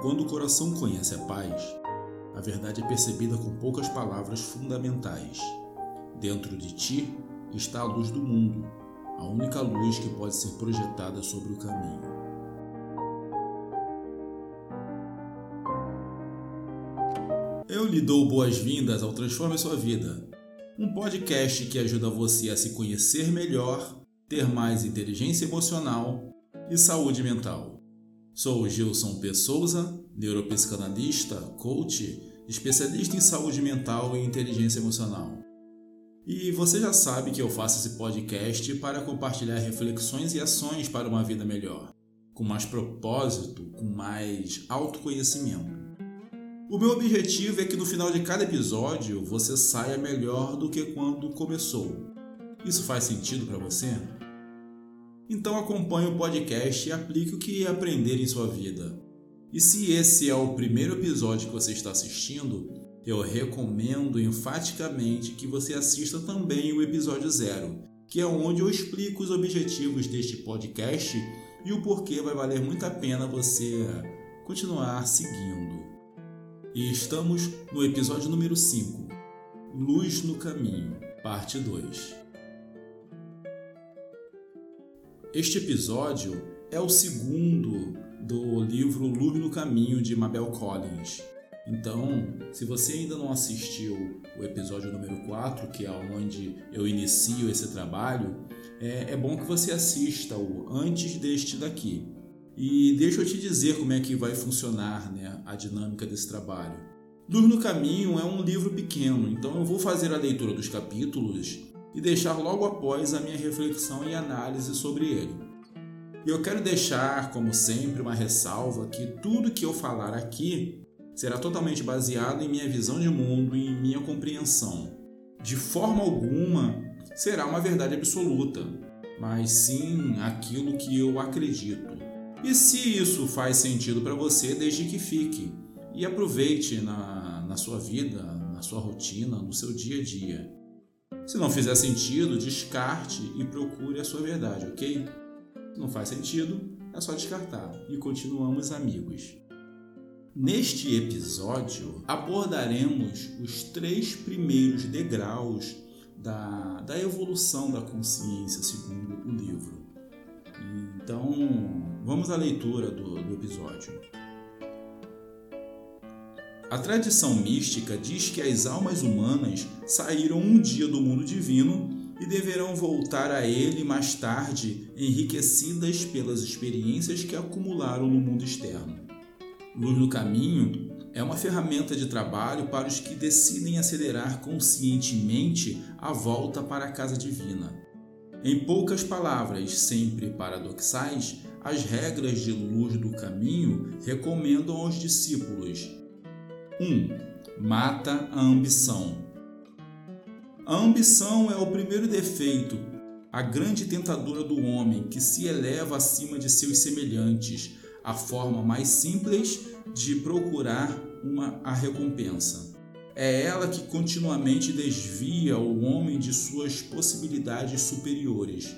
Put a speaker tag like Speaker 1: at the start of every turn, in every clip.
Speaker 1: Quando o coração conhece a paz, a verdade é percebida com poucas palavras fundamentais. Dentro de ti está a luz do mundo, a única luz que pode ser projetada sobre o caminho. Eu lhe dou boas-vindas ao Transforme Sua Vida, um podcast que ajuda você a se conhecer melhor, ter mais inteligência emocional e saúde mental. Sou Gilson P. Souza, neuropsicanalista, coach, especialista em saúde mental e inteligência emocional. E você já sabe que eu faço esse podcast para compartilhar reflexões e ações para uma vida melhor, com mais propósito, com mais autoconhecimento. O meu objetivo é que no final de cada episódio você saia melhor do que quando começou. Isso faz sentido para você? Então acompanhe o podcast e aplique o que aprender em sua vida. E se esse é o primeiro episódio que você está assistindo, eu recomendo enfaticamente que você assista também o episódio zero, que é onde eu explico os objetivos deste podcast e o porquê vai valer muito a pena você continuar seguindo. E estamos no episódio número 5, Luz no Caminho, parte 2. Este episódio é o segundo do livro Luz no Caminho de Mabel Collins. Então, se você ainda não assistiu o episódio número 4, que é onde eu inicio esse trabalho, é, é bom que você assista-o antes deste daqui. E deixa eu te dizer como é que vai funcionar né, a dinâmica desse trabalho. Luz no Caminho é um livro pequeno, então eu vou fazer a leitura dos capítulos e deixar logo após a minha reflexão e análise sobre ele. E eu quero deixar, como sempre, uma ressalva que tudo que eu falar aqui será totalmente baseado em minha visão de mundo e em minha compreensão. De forma alguma será uma verdade absoluta, mas sim aquilo que eu acredito. E se isso faz sentido para você, deixe que fique e aproveite na, na sua vida, na sua rotina, no seu dia a dia. Se não fizer sentido, descarte e procure a sua verdade, ok? Se não faz sentido, é só descartar e continuamos amigos. Neste episódio, abordaremos os três primeiros degraus da, da evolução da consciência, segundo o livro. Então, vamos à leitura do, do episódio. A tradição mística diz que as almas humanas saíram um dia do mundo divino e deverão voltar a ele mais tarde, enriquecidas pelas experiências que acumularam no mundo externo. Luz no Caminho é uma ferramenta de trabalho para os que decidem acelerar conscientemente a volta para a casa divina. Em poucas palavras, sempre paradoxais, as regras de Luz do Caminho recomendam aos discípulos 1. Mata a ambição. A ambição é o primeiro defeito, a grande tentadora do homem que se eleva acima de seus semelhantes, a forma mais simples de procurar uma, a recompensa. É ela que continuamente desvia o homem de suas possibilidades superiores.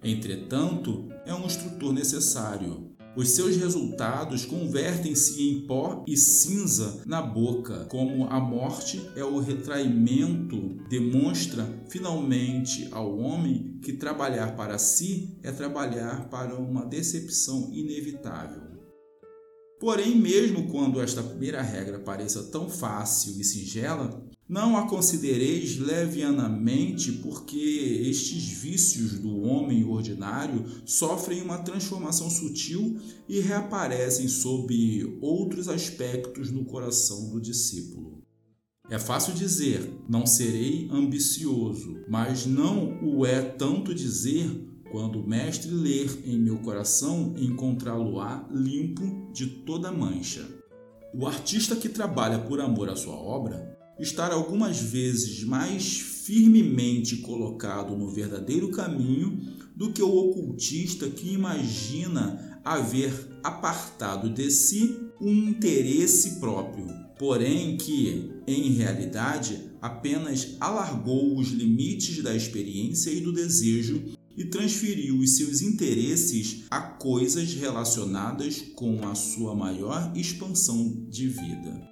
Speaker 1: Entretanto, é um instrutor necessário, os seus resultados convertem-se em pó e cinza na boca, como a morte é o retraimento, demonstra finalmente ao homem que trabalhar para si é trabalhar para uma decepção inevitável. Porém, mesmo quando esta primeira regra pareça tão fácil e singela, não a considereis levianamente, porque estes vícios do homem ordinário sofrem uma transformação sutil e reaparecem sob outros aspectos no coração do discípulo. É fácil dizer, não serei ambicioso, mas não o é tanto dizer quando o mestre ler em meu coração, encontrá-lo-á limpo de toda mancha. O artista que trabalha por amor à sua obra estar algumas vezes mais firmemente colocado no verdadeiro caminho do que o ocultista que imagina haver apartado de si um interesse próprio, porém que, em realidade, apenas alargou os limites da experiência e do desejo e transferiu os seus interesses a coisas relacionadas com a sua maior expansão de vida.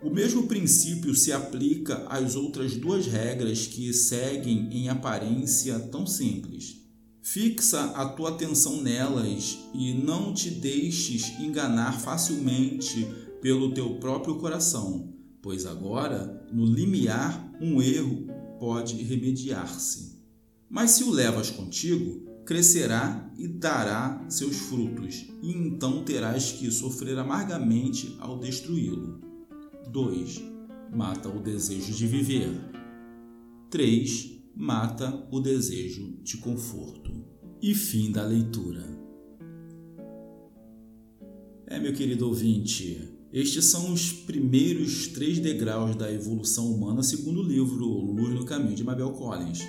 Speaker 1: O mesmo princípio se aplica às outras duas regras que seguem em aparência tão simples. Fixa a tua atenção nelas e não te deixes enganar facilmente pelo teu próprio coração, pois agora, no limiar, um erro pode remediar-se. Mas se o levas contigo, crescerá e dará seus frutos, e então terás que sofrer amargamente ao destruí-lo. 2. Mata o desejo de viver. 3. Mata o desejo de conforto. E fim da leitura. É, meu querido ouvinte, estes são os primeiros três degraus da evolução humana, segundo o livro Luz no Caminho de Mabel Collins.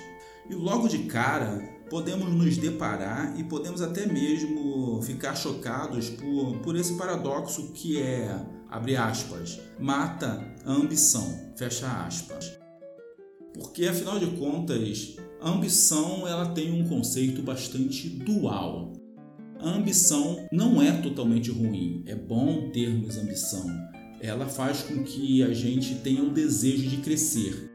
Speaker 1: E logo de cara, podemos nos deparar e podemos até mesmo ficar chocados por, por esse paradoxo que é abre aspas, mata a ambição, fecha aspas. Porque afinal de contas, a ambição ela tem um conceito bastante dual. A ambição não é totalmente ruim, é bom termos ambição. Ela faz com que a gente tenha o desejo de crescer.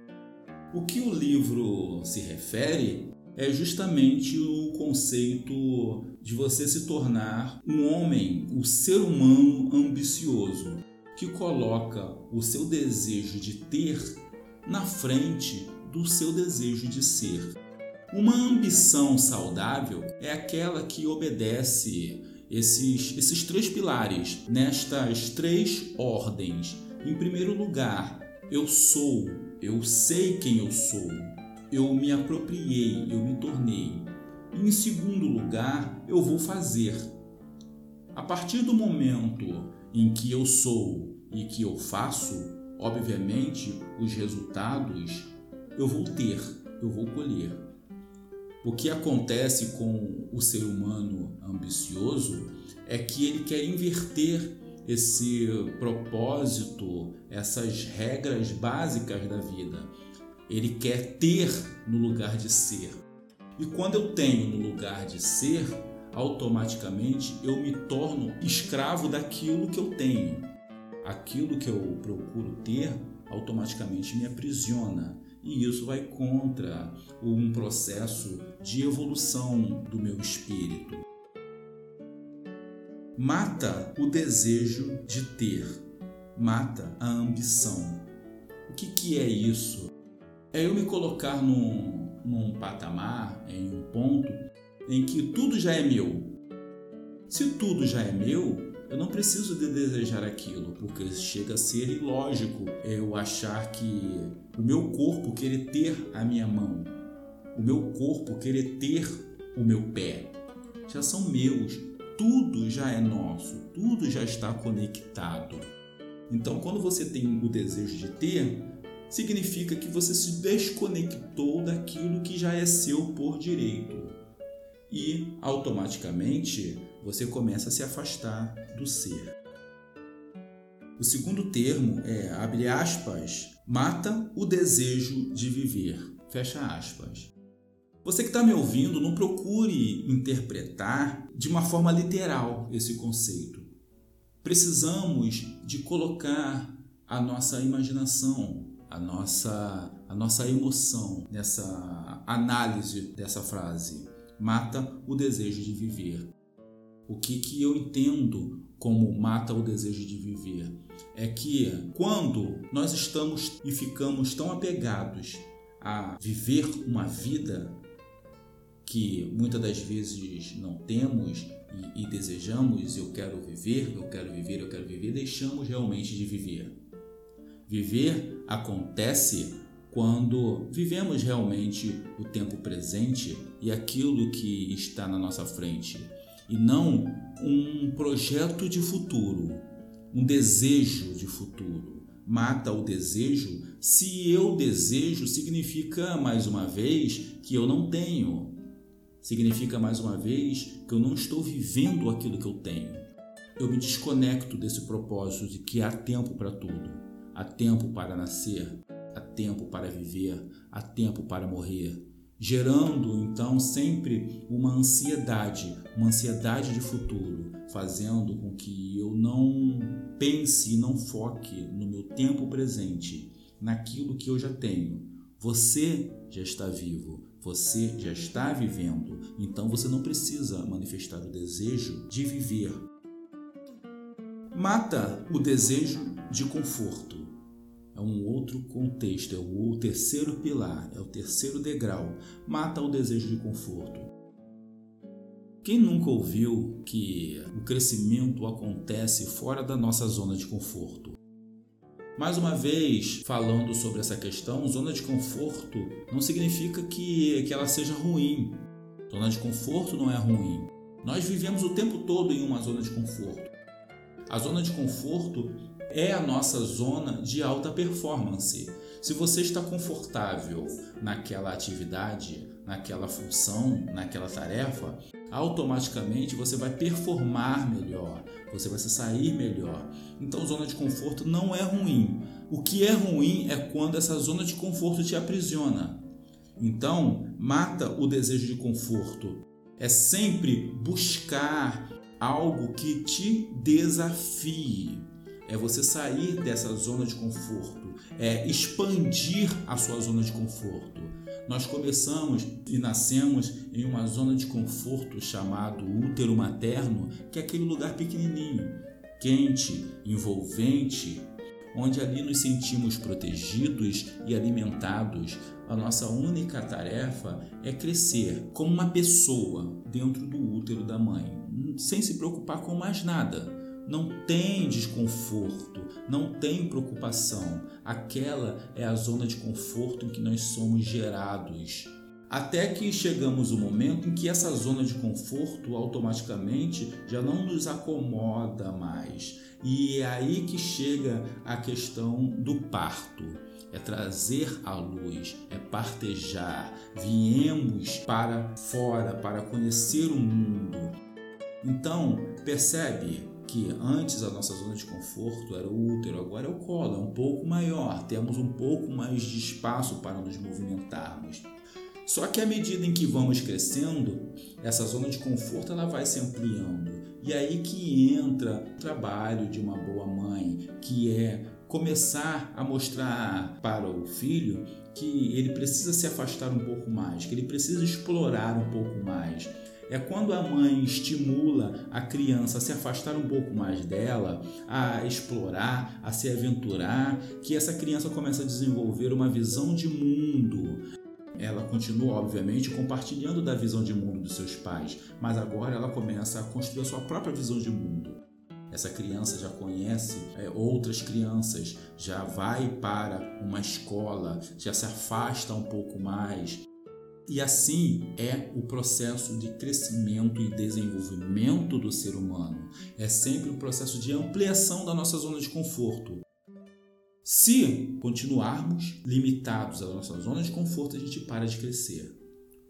Speaker 1: O que o livro se refere é justamente o conceito de você se tornar um homem, o um ser humano ambicioso, que coloca o seu desejo de ter na frente do seu desejo de ser. Uma ambição saudável é aquela que obedece esses, esses três pilares, nestas três ordens. Em primeiro lugar, eu sou, eu sei quem eu sou eu me apropriei, eu me tornei. E em segundo lugar, eu vou fazer. A partir do momento em que eu sou e que eu faço, obviamente, os resultados eu vou ter, eu vou colher. O que acontece com o ser humano ambicioso é que ele quer inverter esse propósito, essas regras básicas da vida. Ele quer ter no lugar de ser. E quando eu tenho no lugar de ser, automaticamente eu me torno escravo daquilo que eu tenho. Aquilo que eu procuro ter automaticamente me aprisiona. E isso vai contra um processo de evolução do meu espírito. Mata o desejo de ter, mata a ambição. O que, que é isso? É eu me colocar num, num patamar, em um ponto, em que tudo já é meu. Se tudo já é meu, eu não preciso de desejar aquilo, porque chega a ser ilógico eu achar que o meu corpo querer ter a minha mão, o meu corpo querer ter o meu pé. Já são meus, tudo já é nosso, tudo já está conectado. Então, quando você tem o desejo de ter, significa que você se desconectou daquilo que já é seu por direito. E automaticamente você começa a se afastar do ser. O segundo termo é, abre aspas, mata o desejo de viver, fecha aspas. Você que está me ouvindo, não procure interpretar de uma forma literal esse conceito. Precisamos de colocar a nossa imaginação, a nossa, a nossa emoção nessa análise dessa frase. Mata o desejo de viver. O que, que eu entendo como mata o desejo de viver? É que quando nós estamos e ficamos tão apegados a viver uma vida que muitas das vezes não temos e, e, desejamos, eu quero viver, eu quero viver, eu quero viver, deixamos realmente de viver. Viver acontece quando vivemos realmente o tempo presente e aquilo que está na nossa frente, e não um projeto de futuro, um desejo de futuro. Mata o desejo. Se eu desejo, significa mais uma vez que eu não tenho. Significa mais uma vez que eu não estou vivendo aquilo que eu tenho. Eu me desconecto desse propósito de que há tempo para tudo. Há tempo para nascer, há tempo para viver, há tempo para morrer. gerando então sempre uma ansiedade, uma ansiedade de futuro, fazendo com que eu não pense, não foque no meu tempo presente, naquilo que eu já tenho. Você já está vivo, você já está vivendo, então você não precisa manifestar o desejo de viver. Mata o desejo de conforto. É um outro contexto, é o terceiro pilar, é o terceiro degrau. Mata o desejo de conforto. Quem nunca ouviu que o crescimento acontece fora da nossa zona de conforto? Mais uma vez, falando sobre essa questão, zona de conforto não significa que, que ela seja ruim. Zona de conforto não é ruim. Nós vivemos o tempo todo em uma zona de conforto. A zona de conforto é a nossa zona de alta performance. Se você está confortável naquela atividade, naquela função, naquela tarefa, automaticamente você vai performar melhor, você vai se sair melhor. Então, zona de conforto não é ruim. O que é ruim é quando essa zona de conforto te aprisiona. Então, mata o desejo de conforto. É sempre buscar algo que te desafie. É você sair dessa zona de conforto, é expandir a sua zona de conforto. Nós começamos e nascemos em uma zona de conforto chamado útero materno, que é aquele lugar pequenininho, quente, envolvente, onde ali nos sentimos protegidos e alimentados. A nossa única tarefa é crescer como uma pessoa dentro do útero da mãe, sem se preocupar com mais nada não tem desconforto, não tem preocupação. Aquela é a zona de conforto em que nós somos gerados. Até que chegamos o momento em que essa zona de conforto automaticamente já não nos acomoda mais. E é aí que chega a questão do parto. É trazer a luz, é partejar. Viemos para fora para conhecer o mundo. Então, percebe que antes a nossa zona de conforto era o útero, agora é o colo, é um pouco maior, temos um pouco mais de espaço para nos movimentarmos. Só que à medida em que vamos crescendo, essa zona de conforto ela vai se ampliando. E aí que entra o trabalho de uma boa mãe, que é começar a mostrar para o filho que ele precisa se afastar um pouco mais, que ele precisa explorar um pouco mais é quando a mãe estimula a criança a se afastar um pouco mais dela, a explorar, a se aventurar, que essa criança começa a desenvolver uma visão de mundo. Ela continua, obviamente, compartilhando da visão de mundo dos seus pais, mas agora ela começa a construir a sua própria visão de mundo. Essa criança já conhece é, outras crianças, já vai para uma escola, já se afasta um pouco mais, e assim é o processo de crescimento e desenvolvimento do ser humano. É sempre um processo de ampliação da nossa zona de conforto. Se continuarmos limitados à nossa zona de conforto, a gente para de crescer.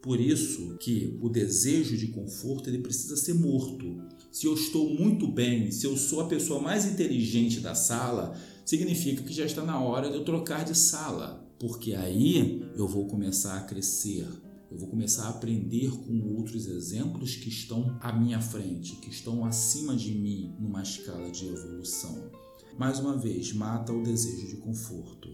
Speaker 1: Por isso que o desejo de conforto ele precisa ser morto. Se eu estou muito bem, se eu sou a pessoa mais inteligente da sala, significa que já está na hora de eu trocar de sala, porque aí eu vou começar a crescer, eu vou começar a aprender com outros exemplos que estão à minha frente, que estão acima de mim numa escala de evolução. Mais uma vez, mata o desejo de conforto.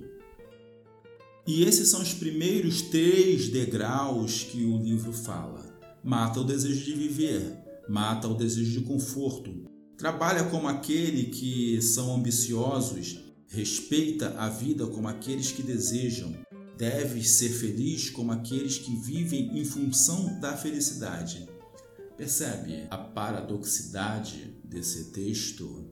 Speaker 1: E esses são os primeiros três degraus que o livro fala. Mata o desejo de viver, mata o desejo de conforto. Trabalha como aquele que são ambiciosos, respeita a vida como aqueles que desejam, Deves ser feliz como aqueles que vivem em função da felicidade. Percebe a paradoxidade desse texto?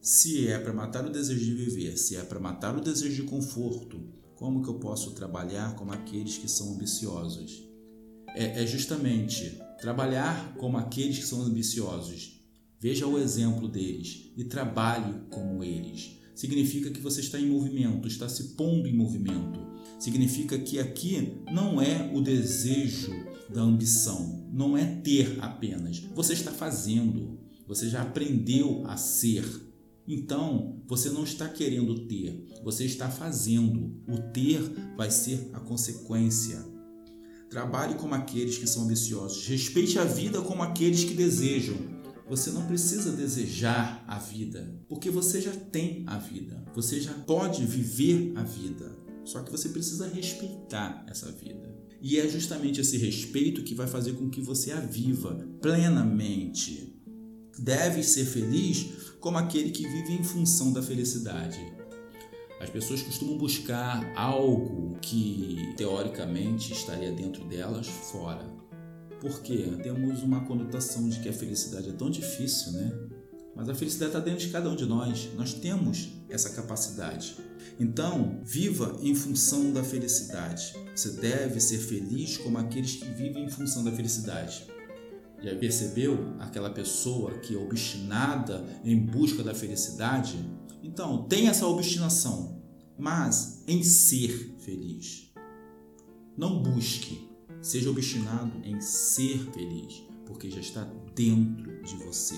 Speaker 1: Se é para matar o desejo de viver, se é para matar o desejo de conforto, como que eu posso trabalhar como aqueles que são ambiciosos? É, é justamente trabalhar como aqueles que são ambiciosos. Veja o exemplo deles e trabalhe como eles. Significa que você está em movimento, está se pondo em movimento. Significa que aqui não é o desejo da ambição, não é ter apenas. Você está fazendo, você já aprendeu a ser. Então, você não está querendo ter, você está fazendo. O ter vai ser a consequência. Trabalhe como aqueles que são ambiciosos. Respeite a vida como aqueles que desejam. Você não precisa desejar a vida, porque você já tem a vida. Você já pode viver a vida. Só que você precisa respeitar essa vida. E é justamente esse respeito que vai fazer com que você a viva plenamente. Deve ser feliz como aquele que vive em função da felicidade. As pessoas costumam buscar algo que teoricamente estaria dentro delas fora. Porque temos uma conotação de que a felicidade é tão difícil, né? Mas a felicidade está dentro de cada um de nós. Nós temos essa capacidade. Então, viva em função da felicidade. Você deve ser feliz como aqueles que vivem em função da felicidade. Já percebeu aquela pessoa que é obstinada em busca da felicidade? Então, tenha essa obstinação, mas em ser feliz. Não busque, seja obstinado em ser feliz, porque já está dentro de você.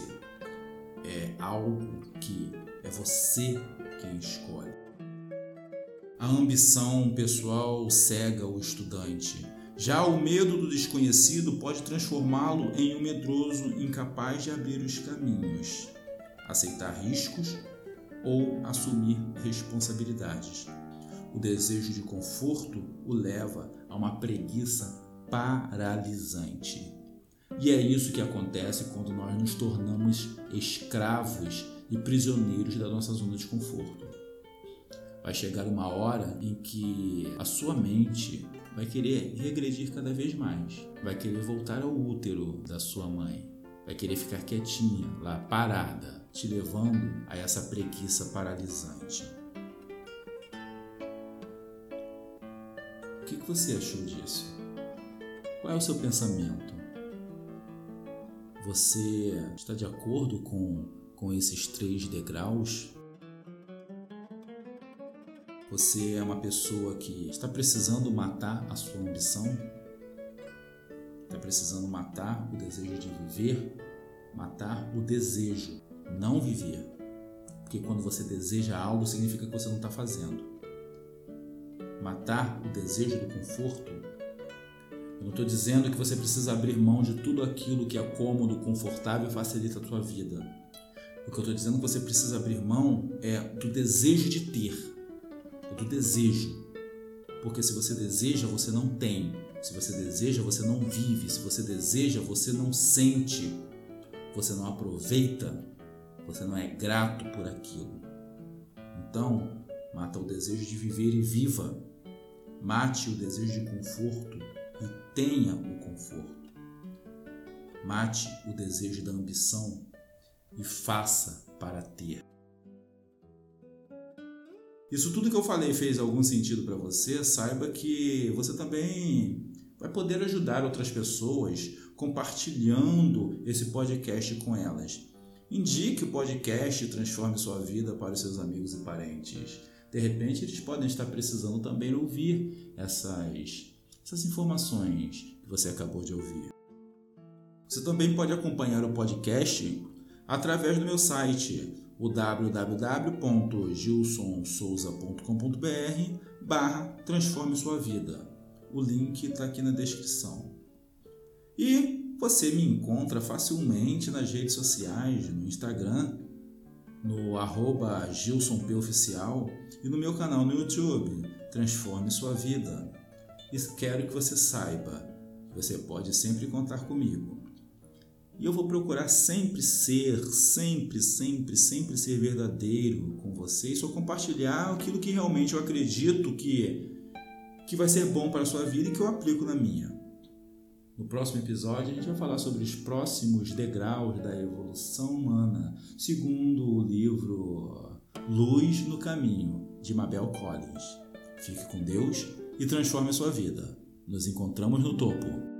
Speaker 1: É algo que é você quem escolhe. A ambição pessoal cega o estudante. Já o medo do desconhecido pode transformá-lo em um medroso incapaz de abrir os caminhos, aceitar riscos ou assumir responsabilidades. O desejo de conforto o leva a uma preguiça paralisante. E é isso que acontece quando nós nos tornamos escravos e prisioneiros da nossa zona de conforto. Vai chegar uma hora em que a sua mente vai querer regredir cada vez mais, vai querer voltar ao útero da sua mãe, vai querer ficar quietinha lá, parada, te levando a essa preguiça paralisante. O que você achou disso? Qual é o seu pensamento? Você está de acordo com, com esses três degraus? Você é uma pessoa que está precisando matar a sua ambição? Está precisando matar o desejo de viver? Matar o desejo, não viver. Porque quando você deseja algo, significa que você não está fazendo. Matar o desejo do conforto. Não estou dizendo que você precisa abrir mão de tudo aquilo que é cômodo, confortável e facilita a sua vida. O que eu estou dizendo que você precisa abrir mão é do desejo de ter é do desejo. Porque se você deseja, você não tem. Se você deseja, você não vive. Se você deseja, você não sente. Você não aproveita. Você não é grato por aquilo. Então, mata o desejo de viver e viva. Mate o desejo de conforto tenha o conforto. Mate o desejo da ambição e faça para ter. Isso tudo que eu falei fez algum sentido para você, saiba que você também vai poder ajudar outras pessoas compartilhando esse podcast com elas. Indique o podcast e transforme sua vida para os seus amigos e parentes. De repente, eles podem estar precisando também ouvir essas, essas informações que você acabou de ouvir. Você também pode acompanhar o podcast através do meu site o www.gilsonsouza.com.br barra Transforme Sua Vida. O link está aqui na descrição. E você me encontra facilmente nas redes sociais, no Instagram, no arroba GilsonPOficial e no meu canal no YouTube, Transforme Sua Vida. E quero que você saiba que você pode sempre contar comigo. E eu vou procurar sempre ser, sempre, sempre, sempre ser verdadeiro com vocês, só compartilhar aquilo que realmente eu acredito que, que vai ser bom para a sua vida e que eu aplico na minha. No próximo episódio, a gente vai falar sobre os próximos degraus da evolução humana, segundo o livro Luz no Caminho, de Mabel Collins. Fique com Deus e transforme a sua vida. Nos encontramos no topo.